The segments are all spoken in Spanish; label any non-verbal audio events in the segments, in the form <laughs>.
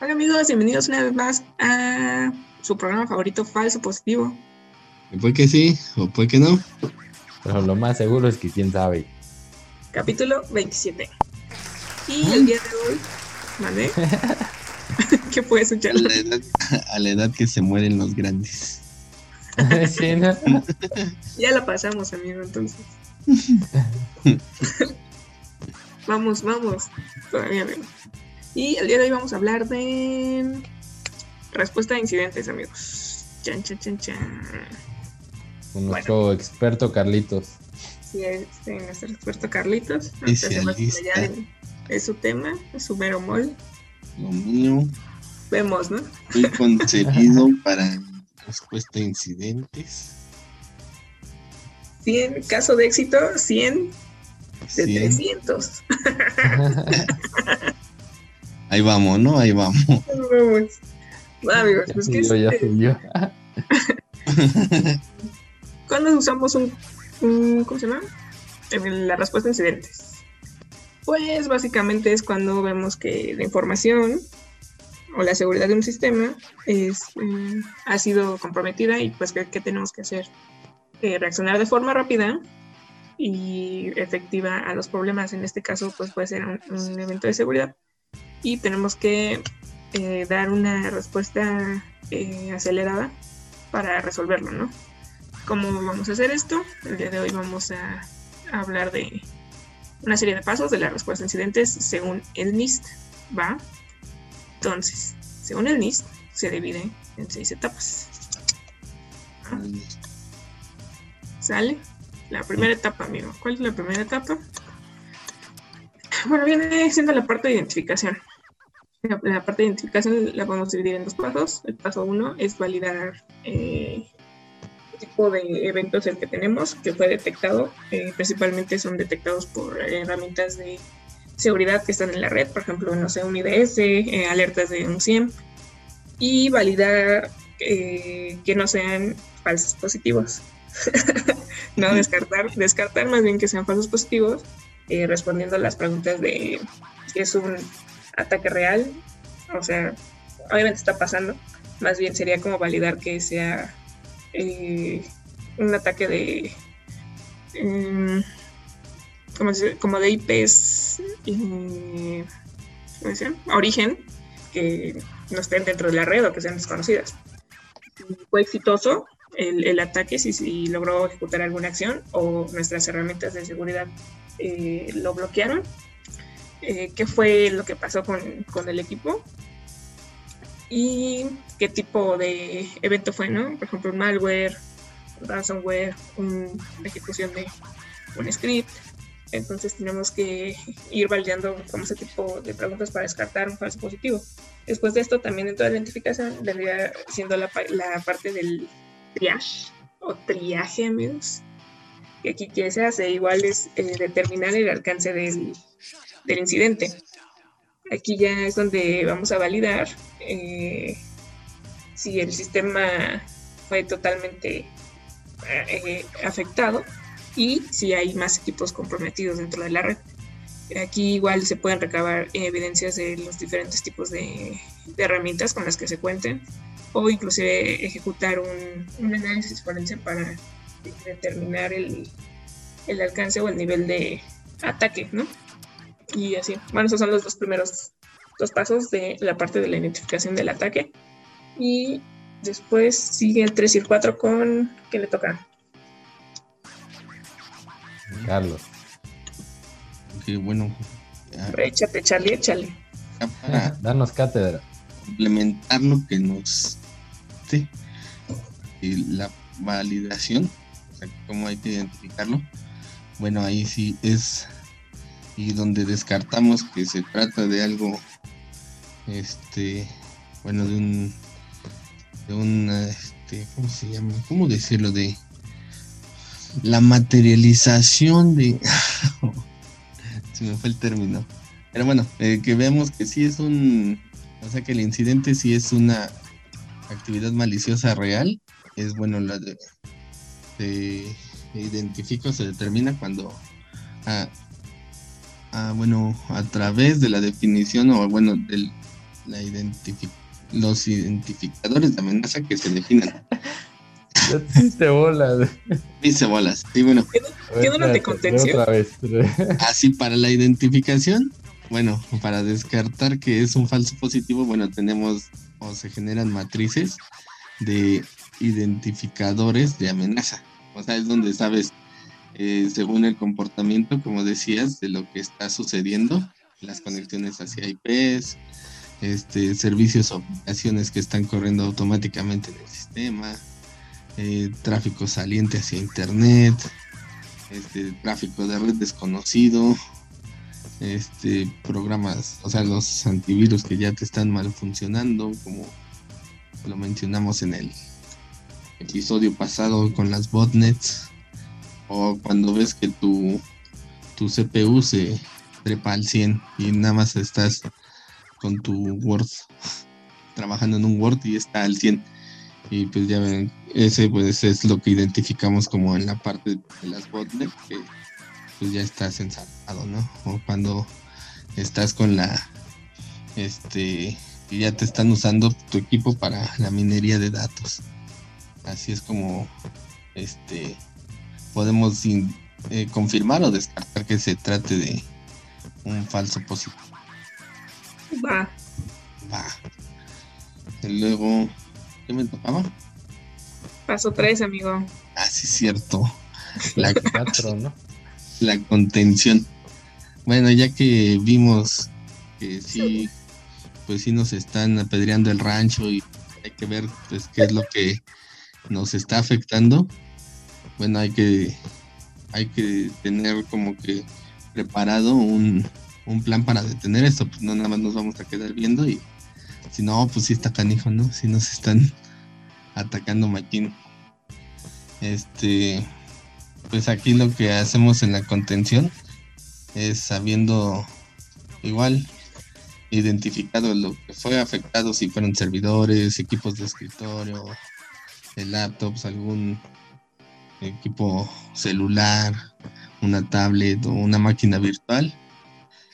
Hola amigos, bienvenidos una vez más a su programa favorito Falso Positivo. Puede que sí, o puede que no. Pero lo más seguro es que quién sabe. Capítulo 27. Y el día de hoy, ¿vale? <laughs> <laughs> ¿Qué puedes escuchar? A la, edad, a la edad que se mueren los grandes. <laughs> Sí, ¿no? Ya la pasamos, amigo, entonces. Vamos, vamos. Todavía no. Y el día de hoy vamos a hablar de respuesta a incidentes, amigos. Chan, chan, chan, chan. Con nuestro experto Carlitos. Sí, este, nuestro experto Carlitos. En- Es su tema, es su mero mol. Lo mío, Vemos, ¿no? fui <laughs> concebido para respuesta a incidentes. 100, caso de éxito, 100 de Sí, 300. <laughs> ahí vamos, ¿no? Ahí vamos. Vamos. Va, amigos, pues que ya subió. <laughs> ¿Cuándo usamos un, un- ¿cómo se llama? La respuesta a incidentes. Pues básicamente es cuando vemos que la información o la seguridad de un sistema es, eh, ha sido comprometida y pues ¿qué, qué tenemos que hacer? Eh, reaccionar de forma rápida y efectiva a los problemas. En este caso pues puede ser un, un evento de seguridad y tenemos que eh, dar una respuesta eh, acelerada para resolverlo, ¿no? ¿Cómo vamos a hacer esto? El día de hoy vamos a, a hablar de una serie de pasos de la respuesta a incidentes según el NIST, ¿va? Entonces, según el NIST, se divide en seis etapas. ¿Sale? La primera etapa, amigo. ¿Cuál es la primera etapa? Bueno, viene siendo la parte de identificación. La, la parte de identificación la podemos dividir en dos pasos. El paso uno es validar eh, el tipo de eventos el que tenemos, que fue detectado. Eh, principalmente son detectados por herramientas de seguridad que están en la red, por ejemplo, no sé, un IDS, eh, alertas de un SIEM, y validar eh, que no sean falsos positivos. <laughs> no descartar, descartar más bien que sean falsos positivos, eh, respondiendo a las preguntas de si es un ataque real, o sea, obviamente está pasando, más bien sería como validar que sea eh, un ataque de em, como, de IPs origen que no estén dentro de la red o que sean desconocidas. Fue exitoso el, ataque si, logró ejecutar alguna acción o nuestras herramientas de seguridad eh, lo bloquearon. Eh, ¿Qué fue lo que pasó con, el equipo? Y qué tipo de evento fue, ¿no? Por ejemplo, un malware, ransomware, un- una ejecución de un script. Entonces tenemos que ir validando como ese tipo de preguntas para descartar un falso positivo. Después de esto, también dentro de la identificación vendría siendo la parte del triage o triaje, amigos. Que aquí que se hace igual es eh, determinar el alcance del, del incidente. Aquí ya es donde vamos a validar eh, si el sistema fue totalmente eh, afectado y si hay más equipos comprometidos dentro de la red. Aquí igual se pueden recabar evidencias de los diferentes tipos de, de herramientas con las que se cuenten o inclusive ejecutar un, un análisis forense para determinar el, el alcance o el nivel de ataque, ¿no? Y así. Bueno, esos son los dos primeros dos pasos de la parte de la identificación del ataque. Y después sigue el 3 y el 4 con... ¿Qué le toca? Carlos. Que bueno, Échate, Charlie, échale. ya para <laughs> Danos cátedra. complementar lo que nos y la validación, o sea, cómo hay que identificarlo. Bueno, ahí sí es y donde descartamos que se trata de algo, este, bueno, de un, de un, este, ¿cómo se llama? ¿Cómo decirlo? De la materialización de, <laughs> se me fue el término. Pero bueno, eh, que veamos que sí es un, o sea que el incidente sí es una actividad maliciosa real, es bueno la de, se identifica o se determina cuando ah, ah, bueno, a través de la definición o bueno, de la identifi- los identificadores de amenaza que se definan. Te bolas. Dice bolas. Sí, bueno, A ver, ¿Qué dudas de espérate, contención? Otra vez. así para la identificación, bueno, para descartar que es un falso positivo, bueno, tenemos o se generan matrices de identificadores de amenaza. O sea, es donde sabes, eh, según el comportamiento, como decías, de lo que está sucediendo, las conexiones hacia IPs, este, servicios o aplicaciones que están corriendo automáticamente en el sistema, eh, tráfico saliente hacia Internet, este, tráfico de red desconocido, este, programas, o sea, los antivirus que ya te están mal funcionando, como lo mencionamos en el episodio pasado con las botnets, o cuando ves que tu, tu CPU se trepa al 100 y nada más estás con tu Word trabajando en un Word y está al 100 y pues ya ven ese pues es lo que identificamos como en la parte de las botnets que pues ya estás ensartado no o cuando estás con la este y ya te están usando tu equipo para la minería de datos así es como este podemos in- eh, confirmar o descartar que se trate de un falso positivo Va. Va. Y luego, ¿qué me tocaba? Paso 3, amigo. Ah, sí, cierto. <laughs> La, Cuatro, ¿no? La contención. Bueno, ya que vimos que sí, pues sí nos están apedreando el rancho y hay que ver pues qué es lo que nos está afectando. Bueno, hay que hay que tener como que preparado un, un plan para detener esto, pues no nada más nos vamos a quedar viendo y si no, pues sí está canijo, ¿no? Si nos están atacando machín. Este, pues aquí lo que hacemos en la contención es sabiendo igual identificado lo que fue afectado, si fueron servidores, equipos de escritorio, eh, laptops, algún equipo celular, una tablet o una máquina virtual.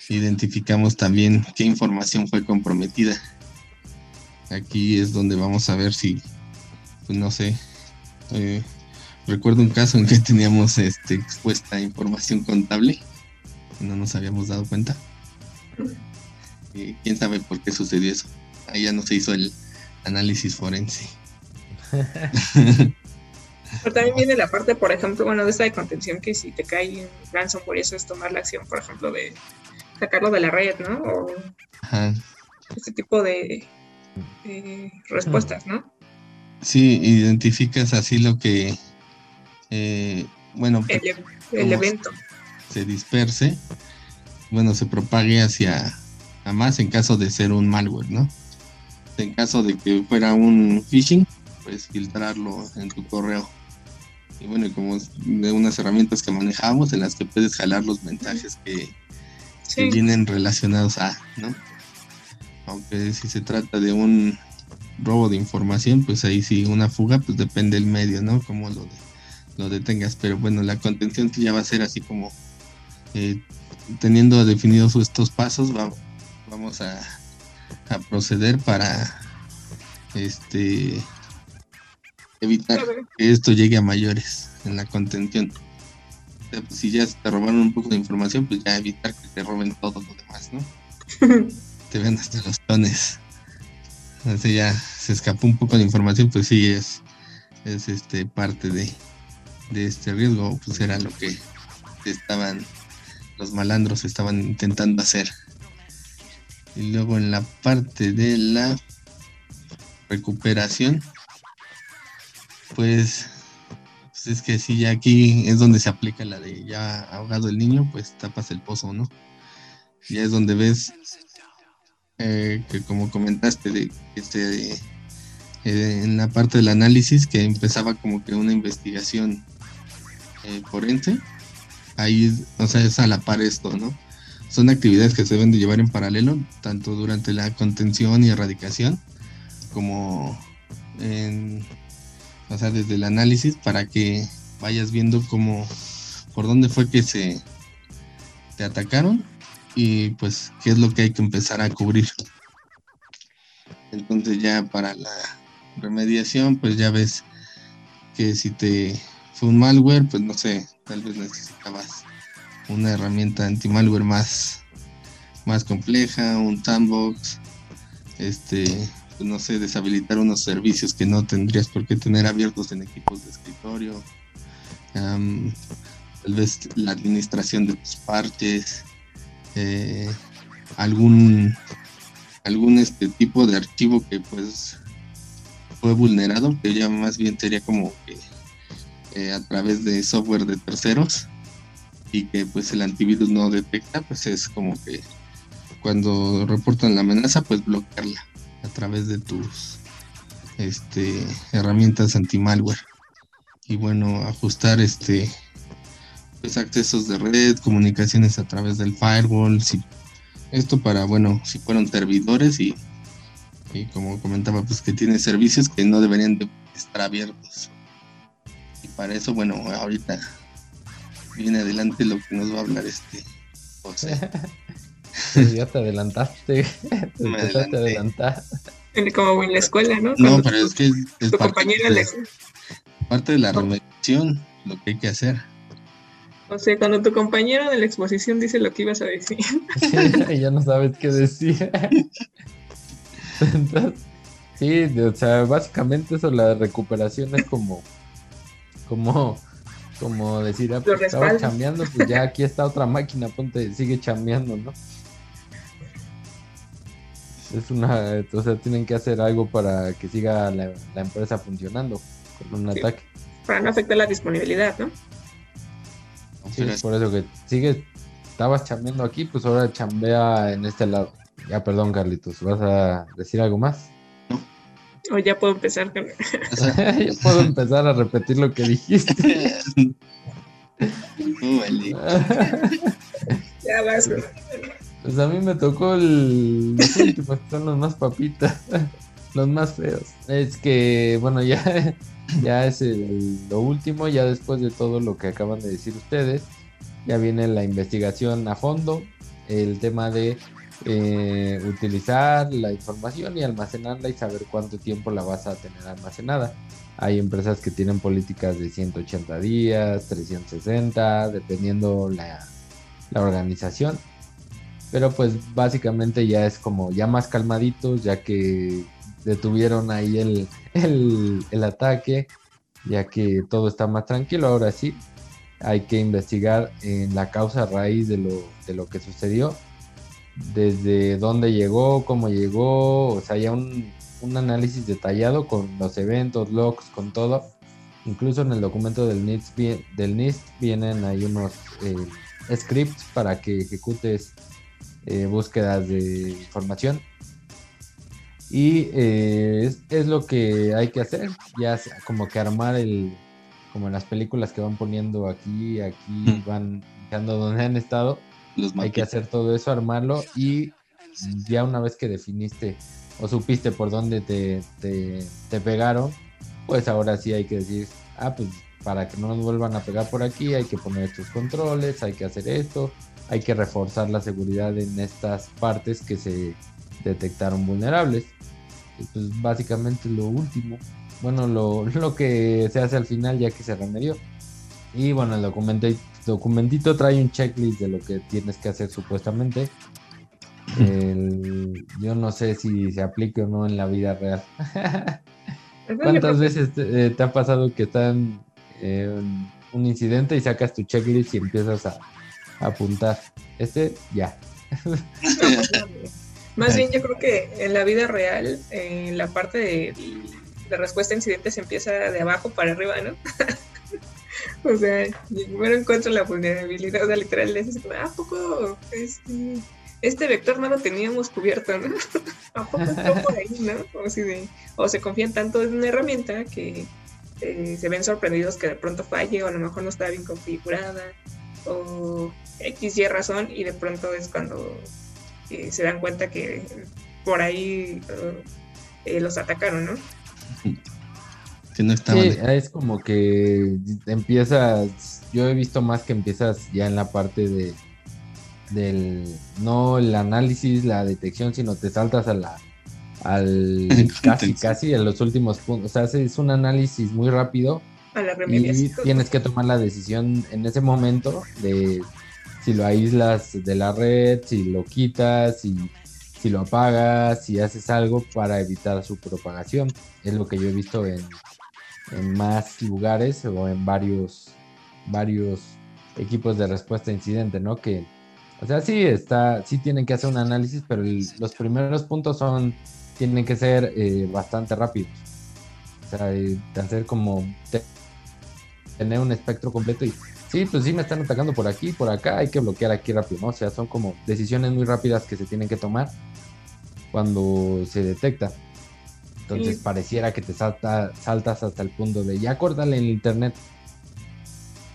Identificamos también qué información fue comprometida. Aquí es donde vamos a ver si, pues no sé, eh, recuerdo un caso en que teníamos este, expuesta información contable, no nos habíamos dado cuenta. Eh, ¿Quién sabe por qué sucedió eso? Ahí ya no se hizo el análisis forense. <laughs> Pero también viene la parte, por ejemplo, bueno, de esta de contención que si te cae un ransomware, eso es tomar la acción, por ejemplo, de sacarlo de la red, ¿no? O Ajá. este tipo de eh, respuestas, ¿no? Sí, identificas así lo que, eh, bueno, El, el evento. se disperse, bueno, se propague hacia a más en caso de ser un malware, ¿no? En caso de que fuera un phishing, pues filtrarlo en tu correo. Y bueno, como es de unas herramientas que manejamos en las que puedes jalar los mensajes que, que Sí, vienen relacionados a, ¿no? Aunque si se trata de un robo de información, pues ahí sí una fuga, pues depende del medio, ¿no? Como lo, de- lo detengas. Pero bueno, la contención sí ya va a ser así como eh, teniendo definidos estos pasos, va- vamos a, a proceder para este evitar que esto llegue a mayores en la contención. O sea, pues, si ya te robaron un poco de información, pues ya evitar que te roben todo lo demás, ¿no? <laughs> te ven hasta los tones. Sea, ya se escapó un poco de información, pues sí es, es este parte de, de este riesgo, pues era lo que estaban, los malandros estaban intentando hacer. Y luego en la parte de la recuperación, pues, pues es que sí, ya aquí es donde se aplica la de ya ahogado el niño, pues tapas el pozo, ¿no? Ya es donde ves eh, que como comentaste de eh, en la parte del análisis que empezaba como que una investigación eh, forense, ahí, o sea, es a la par esto, ¿no? Son actividades que se deben de llevar en paralelo, tanto durante la contención y erradicación, como en, o sea, desde el análisis para que vayas viendo cómo, por dónde fue que se te atacaron y pues qué es lo que hay que empezar a cubrir. Entonces ya para la remediación, pues ya ves que si te fue un malware, pues no sé, tal vez necesitabas una herramienta anti-malware más, más compleja, un sandbox, este, pues no sé, deshabilitar unos servicios que no tendrías por qué tener abiertos en equipos de escritorio, tal vez la administración de tus parches, eh, algún algún este tipo de archivo que pues fue vulnerado, que ya más bien sería como que eh, a través de software de terceros y que pues el antivirus no detecta, pues es como que cuando reportan la amenaza, pues bloquearla a través de tus este herramientas anti-malware. Y bueno, ajustar este pues accesos de red, comunicaciones a través del firewall, si, esto para bueno, si fueron servidores y, y como comentaba, pues que tiene servicios que no deberían de estar abiertos. Para eso, bueno, ahorita viene adelante lo que nos va a hablar este José. <laughs> ya te adelantaste. te empezaste a adelantar. Como en la escuela, ¿no? no, pero es que es, tu parte, compañera de, parte de la remediación, lo que hay que hacer. O sea, cuando tu compañero de la exposición dice lo que ibas a decir. <laughs> y ya no sabes qué decir. <laughs> sí, o sea, básicamente eso, la recuperación es como, como como decir, ah, pues estaba chambeando, pues ya aquí está otra máquina, ponte, sigue chambeando, ¿no? Es una, o sea, tienen que hacer algo para que siga la, empresa funcionando con un ataque. Para no afectar la disponibilidad, ¿no? Sí, por eso que sigue, estabas chambeando aquí, pues ahora chambea en este lado. Ya, perdón, Carlitos, ¿vas a decir algo más? <laughs> O ya puedo empezar con... <laughs> ya puedo empezar a repetir lo que dijiste. <laughs> ya vas. Pues a mí me tocó el... los últimos, son los más papitas, los más feos. Es que, bueno, ya, ya es lo último, ya después de todo lo que acaban de decir ustedes, ya viene la investigación a fondo, el tema de eh, utilizar la información y almacenarla y saber cuánto tiempo la vas a tener almacenada. Hay empresas que tienen políticas de 180 días, 360, dependiendo la, la organización. Pero pues básicamente ya es como ya más calmaditos, ya que detuvieron ahí el, el, el ataque, ya que todo está más tranquilo. Ahora sí, hay que investigar en la causa raíz de lo, de lo que sucedió desde dónde llegó, cómo llegó, o sea, ya un, análisis detallado con los eventos, logs, con todo. Incluso en el documento del NIST, del NIST vienen ahí unos eh, scripts para que ejecutes eh, búsquedas de información. Y eh, es, lo que hay que hacer, ya como que armar el, como en las películas que van poniendo aquí, aquí van dejando donde han estado hay que hacer todo eso, armarlo y ya una vez que definiste o supiste por dónde te, te, pegaron, pues ahora sí hay que decir, ah, pues para que no nos vuelvan a pegar por aquí hay que poner estos controles, hay que hacer esto, hay que reforzar la seguridad en estas partes que se detectaron vulnerables. Y pues básicamente lo último, bueno, lo, lo que se hace al final ya que se remedió. Y bueno, el documento documentito trae un checklist de lo que tienes que hacer supuestamente. yo no sé si se aplique o no en la vida real. ¿Cuántas veces eh, te, ha pasado que están en un incidente y sacas tu checklist y empiezas a, apuntar? Este, ya. <laughs> Más bien yo creo que en la vida real, en la parte de, de respuesta a incidentes se empieza de abajo para arriba, ¿no? <laughs> <laughs> o sea, primero encuentro la vulnerabilidad, o sea, literal, como, ¿a poco este, este vector no lo teníamos cubierto, ¿no? <laughs> ¿A poco por ahí, no? O, si de, o se confían tanto en una herramienta que eh, se ven sorprendidos que de pronto falle, o a lo mejor no está bien configurada, o X y razón, y de pronto es cuando eh, se dan cuenta que por ahí eh, los atacaron, ¿no? <laughs> no Sí, es como que empiezas, yo he visto más que empiezas ya en la parte de, del, no el análisis, la detección, sino te saltas a la, al <laughs> casi, casi a los últimos puntos. O sea, es un análisis muy rápido y tienes que tomar la decisión en ese momento de si lo aíslas de la red, si lo quitas, si, si lo apagas, si haces algo para evitar su propagación. Es lo que yo he visto en, en más lugares o en varios, varios equipos de respuesta a incidente, ¿no? Que, o sea, sí está, sí tienen que hacer un análisis, pero los primeros puntos son, tienen que ser eh, bastante rápidos. O sea, de hacer como tener un espectro completo y sí, pues sí me están atacando por aquí, por acá, hay que bloquear aquí rápido, ¿no? O sea, son como decisiones muy rápidas que se tienen que tomar cuando se detecta. Entonces pareciera que te salta, saltas hasta el punto de ya córtale el internet.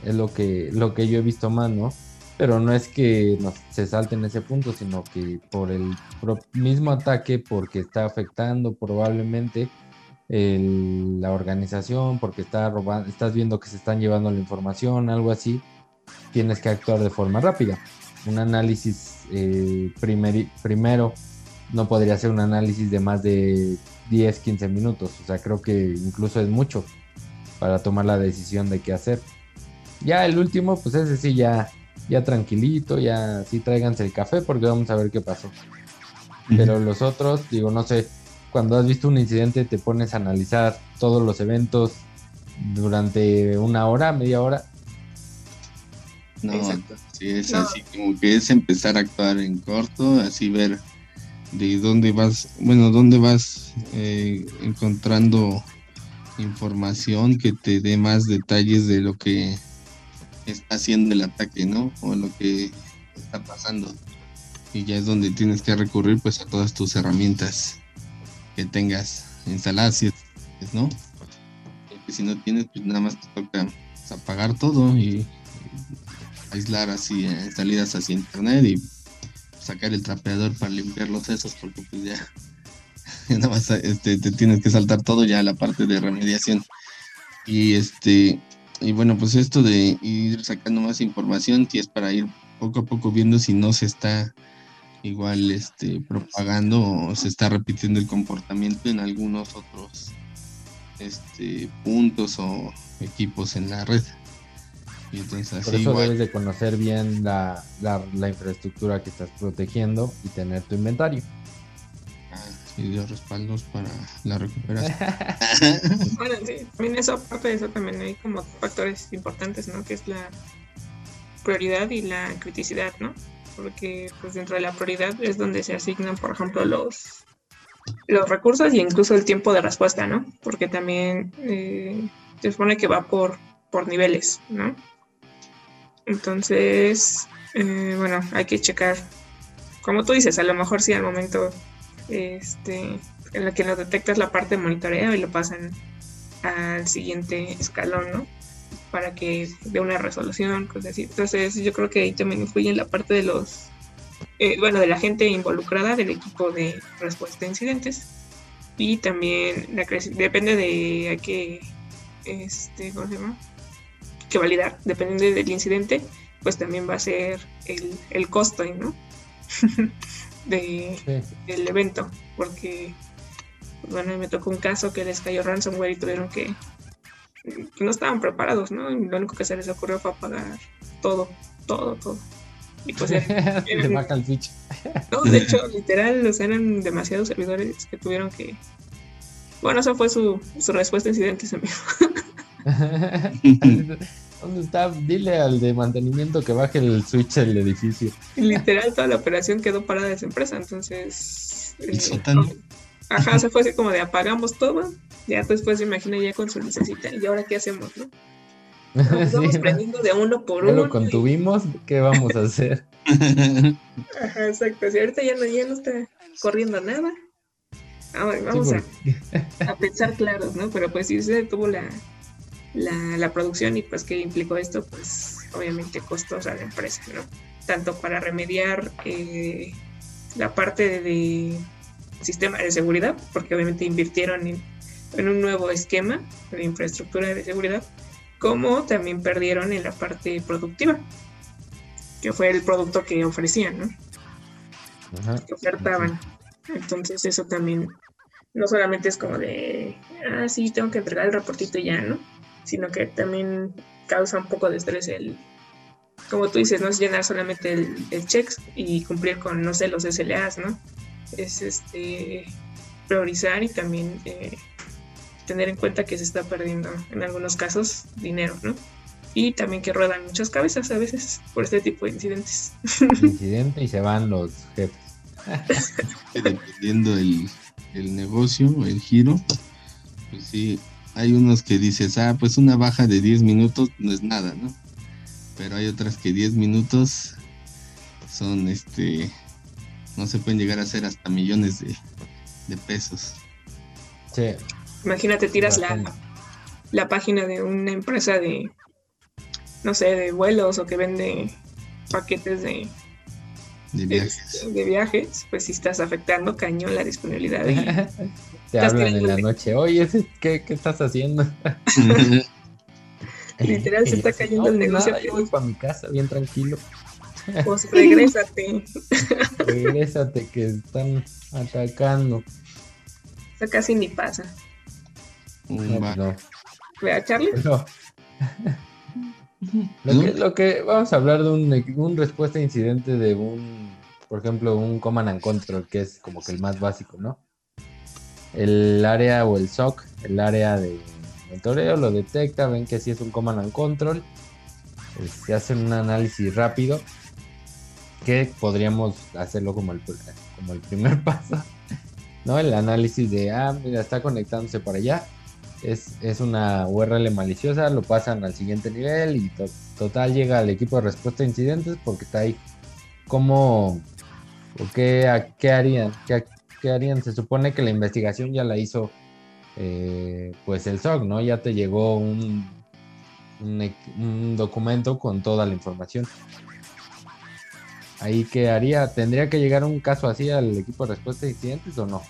Es lo que, lo que yo he visto más, ¿no? Pero no es que se salte en ese punto, sino que por el mismo ataque, porque está afectando probablemente la organización, porque está robando, estás viendo que se están llevando la información, algo así, tienes que actuar de forma rápida. Un análisis eh, primero no podría ser un análisis de más de 10, 15 minutos. O sea, creo que incluso es mucho para tomar la decisión de qué hacer. Ya el último, pues ese sí, ya, ya tranquilito, ya sí tráiganse el café porque vamos a ver qué pasó. Pero los otros, digo, no sé, cuando has visto un incidente te pones a analizar todos los eventos durante una hora, media hora. No, sí, es así como que es empezar a actuar en corto, así ver de dónde vas, bueno, dónde vas eh, encontrando información que te dé más detalles de lo que está haciendo el ataque, ¿no? O lo que está pasando. Y ya es donde tienes que recurrir pues a todas tus herramientas que tengas instaladas, ¿no? Porque si no tienes, pues nada más te toca pues, apagar todo y aislar así eh, salidas hacia internet y sacar el trapeador para limpiar los sesos porque pues <laughs> ya, nada más este, te tienes que saltar todo ya la parte de remediación. Y este y bueno, pues esto de ir sacando más información, si es para ir poco a poco viendo si no se está igual este propagando o se está repitiendo el comportamiento en algunos otros este puntos o equipos en la red. Por eso debes de conocer bien la, infraestructura que estás protegiendo y tener tu inventario. Ah, y dio respaldos para la recuperación. <laughs> <laughs> bueno, sí, también eso, aparte de eso, también hay como factores importantes, ¿no? Que es la prioridad y la criticidad, ¿no? Porque pues dentro de la prioridad es donde se asignan, por ejemplo, los los recursos y incluso el tiempo de respuesta, ¿no? Porque también eh, se supone que va por, por niveles, ¿no? Entonces, eh, bueno, hay que checar. Como tú dices, a lo mejor sí al momento este, en el que lo detectas la parte de monitoreo y lo pasan al siguiente escalón, ¿no? Para que dé una resolución, cosas así. Entonces, yo creo que ahí también influye en la parte de los, eh, bueno, de la gente involucrada del equipo de respuesta a incidentes. Y también la depende de a qué, este, ¿cómo se llama? Que validar, dependiendo del incidente, pues también va a ser el, el costo, ¿no? <laughs> de, del evento, porque, bueno, me tocó un caso que les cayó ransomware y tuvieron que, que no estaban preparados, ¿no? Y lo único que se les ocurrió fue apagar todo, todo, todo. Y pues <laughs> eran, No, de hecho, literal, o eran demasiados servidores que tuvieron que. Bueno, esa fue su, su respuesta a incidentes, amigo. <laughs> <laughs> ¿Dónde está? Dile al de mantenimiento que baje el switch del edificio. Literal, toda la operación quedó parada de esa empresa, entonces. El eh, Ajá, se fue así como de apagamos todo. Ya después se imagina ya con su necesita. ¿Y ahora qué hacemos, no? Estamos <laughs> prendiendo de uno por uno. lo contuvimos, ¿qué vamos a hacer? <laughs> Ajá, exacto. Si ahorita ya no, ya no está corriendo nada. Ah, vamos a, a, pensar claros, ¿no? Pero pues sí se tuvo la, la, producción y pues qué implicó esto, pues obviamente costos a la empresa, ¿no? Tanto para remediar eh, la parte de, sistema de seguridad, porque obviamente invirtieron en, un nuevo esquema de infraestructura de seguridad, como también perdieron en la parte productiva. que fue el producto que ofrecían, ¿no? Que ofertaban. Entonces eso también no solamente es como de, ah, sí, tengo que entregar el reportito ya, ¿no? Sino que también causa un poco de estrés el, como tú dices, no es llenar solamente el, el checks y cumplir con, no sé, los SLAs, ¿no? Es este priorizar y también eh, tener en cuenta que se está perdiendo en algunos casos dinero, ¿no? Y también que ruedan muchas cabezas a veces por este tipo de incidentes. <laughs> Incidente y se van los jefes. <laughs> Dependiendo el, el negocio, el giro, pues sí, hay unos que dices, ah, pues una baja de 10 minutos no es nada, ¿no? Pero hay otras que 10 minutos son, este, no se pueden llegar a hacer hasta millones de, de pesos. Sí. Imagínate, tiras la, la página de una empresa de, no sé, de vuelos o que vende paquetes de, De viajes. de viajes, pues si estás afectando cañón la disponibilidad. de- <laughs> Te hablan en la noche, oye, ¿qué, qué estás haciendo? <laughs> Literal, se está cayendo el "No, negocio". nada, yo voy para mi casa bien tranquilo. <laughs> Pues regrésate. <laughs> Regrésate que están atacando. Eso casi ni pasa. No, no. ¿Vea, Charlie? Lo, ¿No? que, lo que vamos a hablar de un, un respuesta a incidente de un, por ejemplo, un command and control, que es como que el más básico, ¿no? El área o el SOC, el área de monitoreo, lo detecta, ven que sí es un command and control, se hace un análisis rápido, que podríamos hacerlo como el, como el primer <laughs> paso, ¿no? El análisis de, ah, mira, está conectándose para allá, es, es una URL maliciosa, lo pasan al siguiente nivel y to- total llega al equipo de respuesta a incidentes porque está ahí. ¿Cómo o qué, a- qué harían? ¿Qué, qué harían? Se supone que la investigación ya la hizo eh, pues el SOC, ¿no? Ya te llegó un, un, equ- un documento con toda la información. Ahí qué haría? ¿Tendría que llegar un caso así al equipo de respuesta a incidentes o no?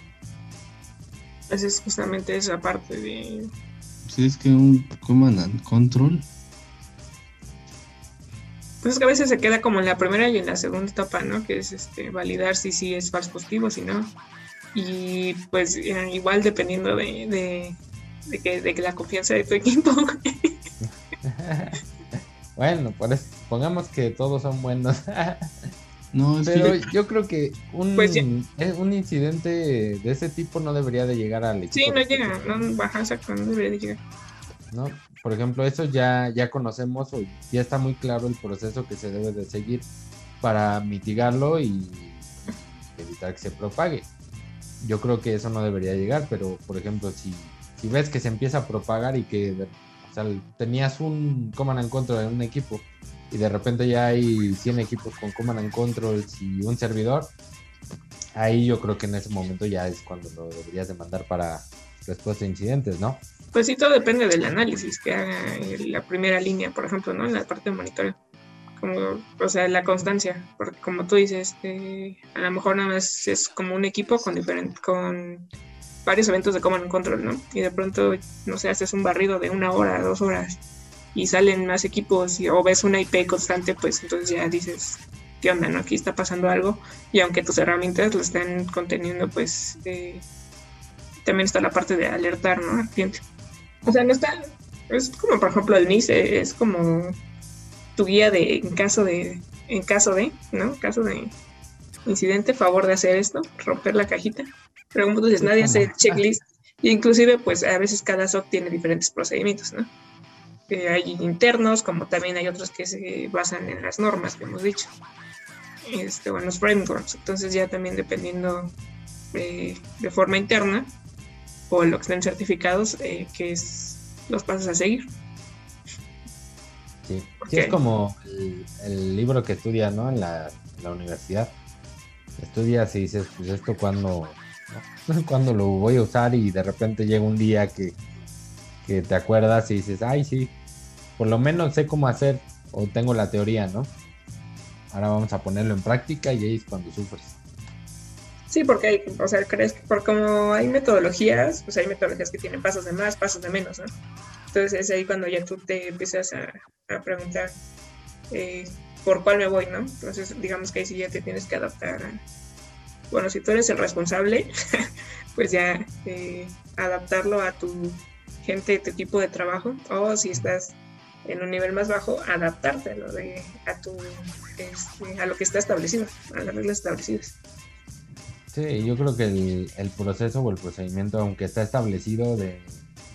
Esa es justamente esa parte de... Pues es que un command and control, Pues es que a veces se queda como en la primera y en la segunda etapa, ¿no? Que es este validar si sí es falso positivo, si no. Y pues eh, igual dependiendo de, de, de que, de que la confianza de tu <laughs> equipo. bueno, por eso, pongamos que todos son buenos. <laughs> no, es Pero que yo creo que un, Pues eh, un incidente de ese tipo no debería de llegar al equipo. sí, no llega, no baja, exacto, no debería de llegar. ¿no? Por ejemplo, eso ya, ya conocemos o ya está muy claro el proceso que se debe de seguir para mitigarlo y evitar que se propague. Yo creo que eso no debería llegar, pero por ejemplo, si, si ves que se empieza a propagar y que de- o tenías un command and control en un equipo y de repente ya hay 100 equipos con command and controls y un servidor, ahí yo creo que en ese momento ya es cuando lo deberías de mandar para respuesta a incidentes, ¿no? Pues sí, todo depende del análisis que haga la primera línea, por ejemplo, ¿no? En la parte de monitoreo. Como, o sea, la constancia, porque como tú dices, eh, a lo mejor nada más es como un equipo con diferente, con varios eventos de command and control, ¿no? Y de pronto, no sé, haces un barrido de una hora, dos horas, y salen más equipos, o ves una IP constante, pues entonces ya dices, ¿qué onda, no? Aquí está pasando algo, y aunque tus herramientas lo están conteniendo, pues eh, también está la parte de alertar, ¿no? Al. O sea, no está. Es como, por ejemplo, el NICE, es como tu guía de en caso de. En caso de, ¿no? En caso de incidente, favor de hacer esto, romper la cajita. Pero como tú dices, nadie hace el checklist. Y inclusive, pues a veces cada SOC tiene diferentes procedimientos, ¿no? Eh, hay internos, como también hay otros que se basan en las normas que hemos dicho. Este, o en los frameworks. Entonces ya también dependiendo eh, de forma interna, o lo que estén certificados, eh, que es los pasos a seguir. Sí. Sí, es como el, el libro que estudias, ¿no? En la, en la universidad. Estudias y dices, pues esto cuando, <laughs> cuando lo voy a usar y de repente llega un día que, que te acuerdas y dices, ay, sí, por lo menos sé cómo hacer o tengo la teoría, ¿no? Ahora vamos a ponerlo en práctica y ahí es cuando sufres. Sí, porque hay, o sea, crees que por como hay metodologías, pues hay metodologías que tienen pasos de más, pasos de menos, ¿no? Entonces es ahí cuando ya tú te empiezas a, a preguntar, eh, por cuál me voy, ¿no? Entonces, digamos que ahí sí ya te tienes que adaptar. bueno, si tú eres el responsable, <laughs> pues ya eh, adaptarlo a tu gente, tu tipo de trabajo, o si estás en un nivel más bajo, adaptártelo de, a, tu, este, a lo que está establecido, a las reglas establecidas. Sí, yo creo que el proceso o el procedimiento, aunque está establecido de,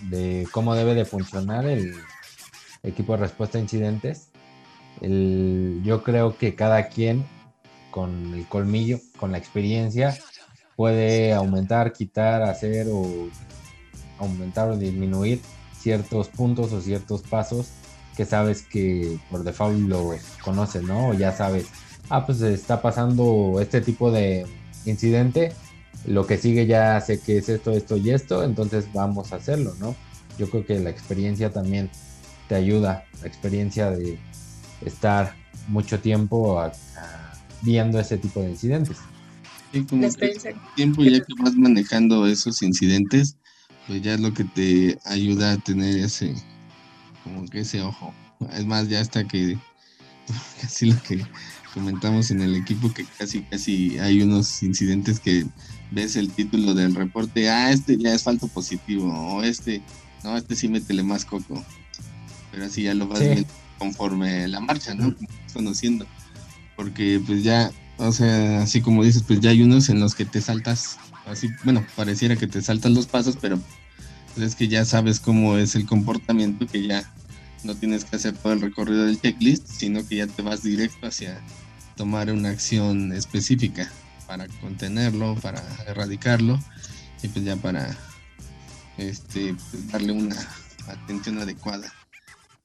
de, cómo debe de funcionar el equipo de respuesta a incidentes, el, yo creo que cada quien con el colmillo, con la experiencia, puede aumentar, quitar, hacer o aumentar o disminuir ciertos puntos o ciertos pasos que sabes que por default los conoces, ¿no? O ya sabes, ah, pues está pasando este tipo de incidente, lo que sigue ya sé que es esto, esto y esto, entonces vamos a hacerlo, ¿no? Yo creo que la experiencia también te ayuda, la experiencia de estar mucho tiempo viendo ese tipo de incidentes. Sí, como el tiempo ya que vas manejando esos incidentes, pues ya es lo que te ayuda a tener ese, como que ese ojo. Es más, ya hasta que <laughs> casi lo que comentamos en el equipo, que casi casi hay unos incidentes que ves el título del reporte, ah, este ya es falto positivo, o este, no, este sí métele más coco. Pero así ya lo vas viendo conforme la marcha, ¿no? Conociendo. Porque pues ya, o sea, así como dices, pues ya hay unos en los que te saltas, así, bueno, pareciera que te saltan los pasos, pero es que ya sabes cómo es el comportamiento, que ya no tienes que hacer todo el recorrido del checklist, sino que ya te vas directo hacia tomar una acción específica para contenerlo, para erradicarlo y pues ya para este pues, darle una atención adecuada.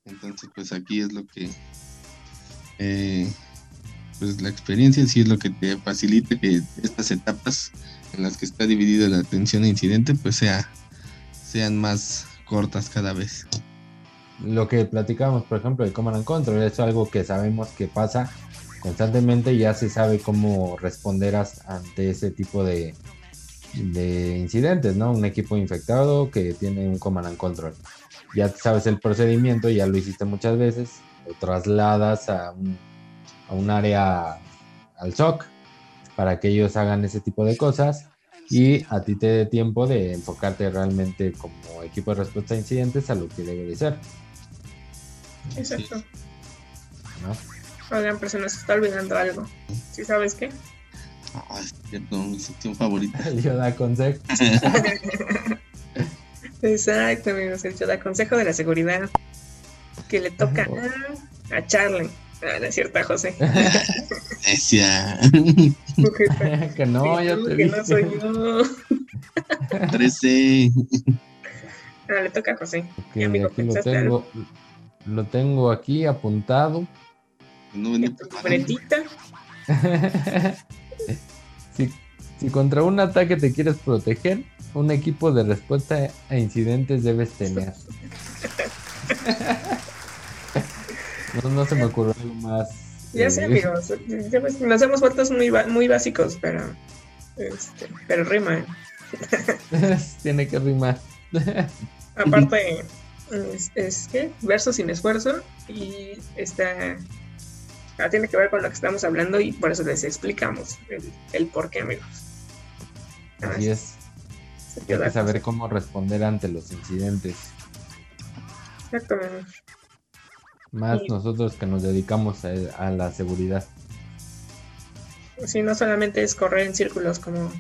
Entonces pues aquí es lo que eh, pues la experiencia sí es lo que te facilita que estas etapas en las que está dividida la atención a incidente pues sea sean más cortas cada vez. Lo que platicamos, por ejemplo, de Command and Control, es algo que sabemos que pasa constantemente ya se sabe cómo responder ante ese tipo de, de incidentes, ¿no? Un equipo infectado que tiene un Command and Control. Ya sabes el procedimiento, ya lo hiciste muchas veces, lo trasladas a un, a un área al SOC para que ellos hagan ese tipo de cosas y a ti te dé tiempo de enfocarte realmente como equipo de respuesta a incidentes a lo que debe de ser. Exacto. ¿No? Oigan, pero se nos está olvidando algo. ¿Sí sabes qué? Ah, es cierto, mi sección favorita. <laughs> El da consejo. <laughs> Exacto, amigos, el da consejo de la seguridad que le toca a, a Charlie. Ah, no es cierto, José. <laughs> Decía. que no, ya te Que no soy yo. 13. Ah, le toca a José. Okay, amigo, aquí lo tengo, lo tengo aquí apuntado. No venía <laughs> si, si contra un ataque te quieres proteger, un equipo de respuesta a incidentes debes tener. <laughs> No, se me ocurrió algo más. Ya sé, eh, amigos. nos hemos vuelto muy, muy básicos, pero. Este, pero rima. <laughs> Tiene que rimar. Aparte, es, es que verso sin esfuerzo y está. Ah, tiene que ver con lo que estamos hablando y por eso les explicamos el, el por qué, amigos. Así es. Hay que saber cómo responder ante los incidentes. Exactamente. Más nosotros que nos dedicamos a, la seguridad. Sí, no solamente es correr en círculos como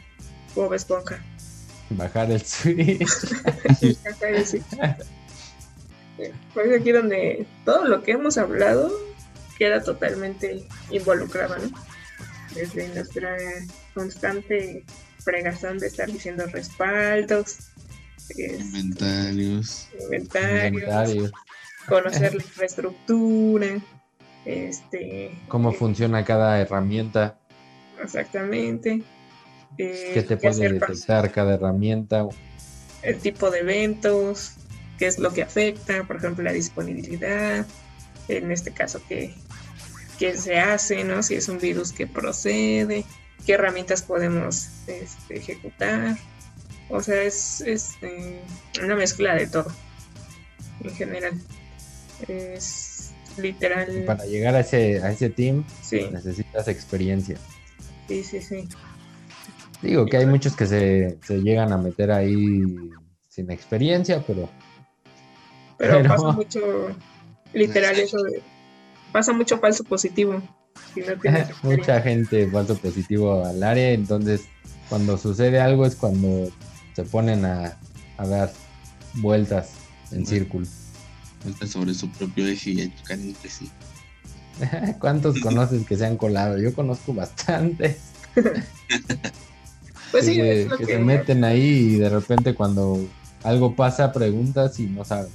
Bob Esponja. Bajar el switch. <laughs> <laughs> pues aquí donde todo lo que hemos hablado queda totalmente involucrado, ¿no? Desde nuestra constante fregazón de estar diciendo respaldos, inventarios, inventarios, conocer la infraestructura, este, cómo eh, funciona cada herramienta. Exactamente. Eh, ¿Qué te puede detectar cada herramienta? El tipo de eventos, qué es lo que afecta, por ejemplo, la disponibilidad, en este caso, qué, qué se hace, ¿no? Si es un virus que procede, qué herramientas podemos este, ejecutar. O sea, es, es eh, una mezcla de todo, en general es literal. Para llegar a ese, a ese team Sí, necesitas experiencia. sí, sí, sí. Digo que hay muchos que se, se llegan a meter ahí sin experiencia, pero Pero, Pero- pasa mucho, literal, <laughs> eso de. Pasa mucho falso positivo. Si no <laughs> mucha gente falso positivo al área, entonces cuando sucede algo es cuando se ponen a, a dar vueltas en Bueno. círculo. Vuelta sobre su propio eje y a chocar entre sí. <laughs> ¿Cuántos conoces que se han colado? Yo conozco bastante. Pues sí, que, es lo que que, se meten ahí y de repente cuando algo pasa preguntas y no saben.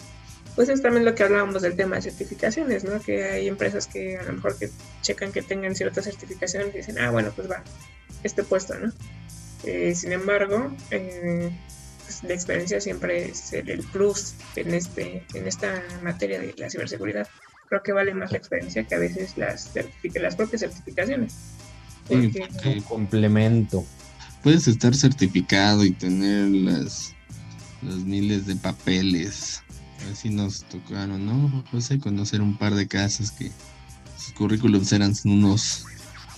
Pues es también lo que hablábamos del tema de certificaciones, ¿no? Que hay empresas que a lo mejor que checan que tengan ciertas certificaciones y dicen, ah, bueno, pues va, este puesto, ¿no? Eh, sin embargo, eh, pues la experiencia siempre es el, el plus en, este, en esta materia de la ciberseguridad. Creo que vale más la experiencia que a veces las, certific- las propias certificaciones. Porque Un complemento. puedes estar certificado y tener las los miles de papeles. Así nos tocaron, ¿no? José, conocer un par de casos que sus currículums eran unos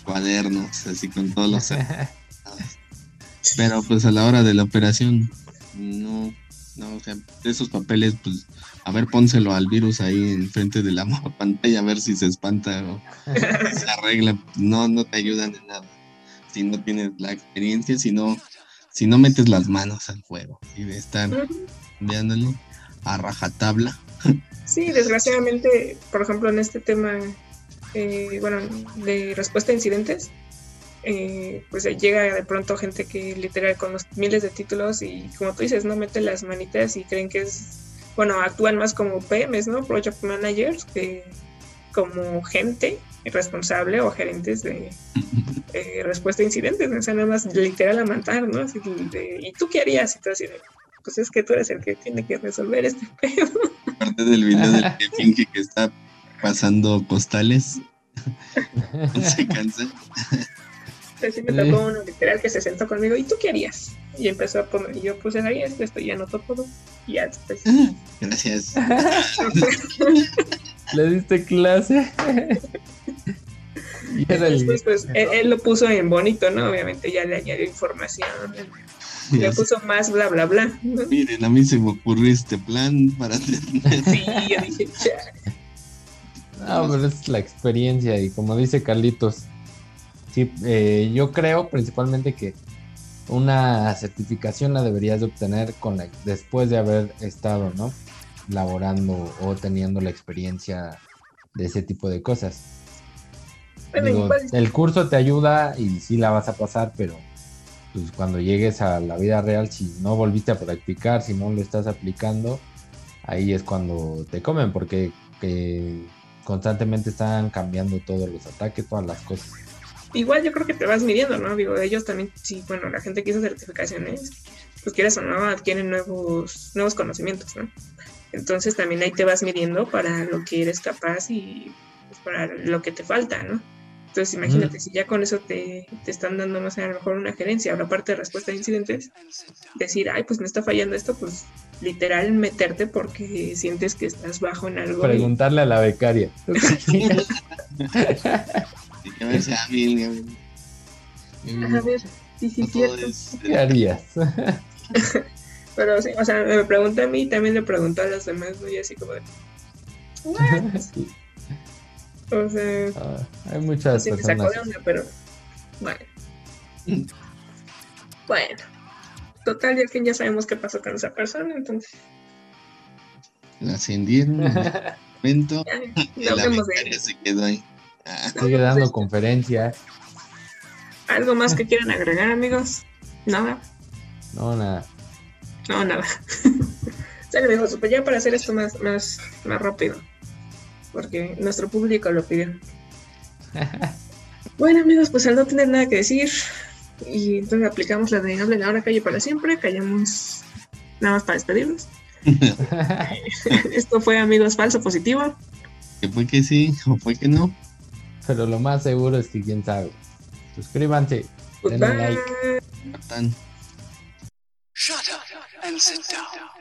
cuadernos, así con todos los. <laughs> <laughs> Pero pues a la hora de la operación, no, no, o sea, de esos papeles, pues, a ver, pónselo al virus ahí enfrente de la <laughs> pantalla a ver si se espanta o se arregla. No, no te ayudan en nada. Si no tienes la experiencia, si no, si no metes las manos al juego y de estar Ujú. A rajatabla. Sí, desgraciadamente, por ejemplo, en este tema, eh, bueno, de respuesta a incidentes, eh, pues llega de pronto gente que literal con los miles de títulos y como tú dices, no mete las manitas y creen que es, bueno, actúan más como PMs, ¿no? Project Managers, que como gente responsable o gerentes de eh, respuesta a incidentes, o sea, nada más literal a matar, ¿no? ¿Y tú qué harías? Y tú así de, pues es que tú eres el que tiene que resolver este <laughs> pedo. Aparte del video del <laughs> que finge que está pasando postales, <laughs> se cansa. Así me tocó uno literal que se sentó conmigo, ¿y tú qué harías? Y empezó a poner, y yo puse ahí esto, esto, y anotó todo. Y ya después. Gracias. ¿Le diste clase? y era el... Después, pues, él, él lo puso en bonito, ¿no? Obviamente ya le añadió información, le puso más bla, bla, bla. ¿no? Miren, a mí se me ocurrió este plan para tener. Sí, yo dije, "Cha". No, pero es la experiencia y como dice Carlitos, sí, eh, yo creo principalmente que una certificación la deberías de obtener con la, después de haber estado, ¿no? Laborando o teniendo la experiencia de ese tipo de cosas. Digo, el curso te ayuda y sí la vas a pasar, pero pues cuando llegues a la vida real, si no volviste a practicar, si no lo estás aplicando, ahí es cuando te comen, porque eh, constantemente están cambiando todos los ataques, todas las cosas. igual yo creo que te vas midiendo, ¿no? Digo, ellos también, sí, bueno, la gente que hizo certificaciones, pues quieras o no, adquieren nuevos, nuevos conocimientos, ¿no? Entonces también ahí te vas midiendo para lo que eres capaz y pues, para lo que te falta, ¿no? Entonces imagínate, si ya con eso te, te están dando, no sé, a lo mejor una gerencia o la parte de respuesta a incidentes, decir, ay, pues me está fallando esto, pues literal meterte porque sientes que estás bajo en algo. y- Preguntarle a la becaria. que ver. Gabriel. A ver, sí, sí, cierto. ¿Qué harías? <laughs> Pero sí, o sea, me pregunta a mí y también le preguntó a los demás, ¿no? Y así como de, ¿what? <laughs> O sea, Ah, hay muchas sí me sacó personas. de onda, pero bueno. Bueno, total, ya que ya sabemos qué pasó con esa persona, entonces La ascendieron en el <laughs> momento ya, <laughs> la de se quedó ahí. Ah, Sigue dando conferencias. algo más que quieran agregar, amigos. Nada, No, nada. no, nada. Sale, amigos, pues ya para hacer esto más, más, más rápido, porque nuestro público lo pidió. Bueno, amigos, pues al no tener nada que decir, y entonces aplicamos la de hablen ahora, calle para siempre, callamos nada más para despedirnos. <laughs> Esto fue, amigos, falso positivo. que fue que sí o fue que no. Pero lo más seguro es que quién sabe. Suscríbanse. Denle like. Shut up and sit down.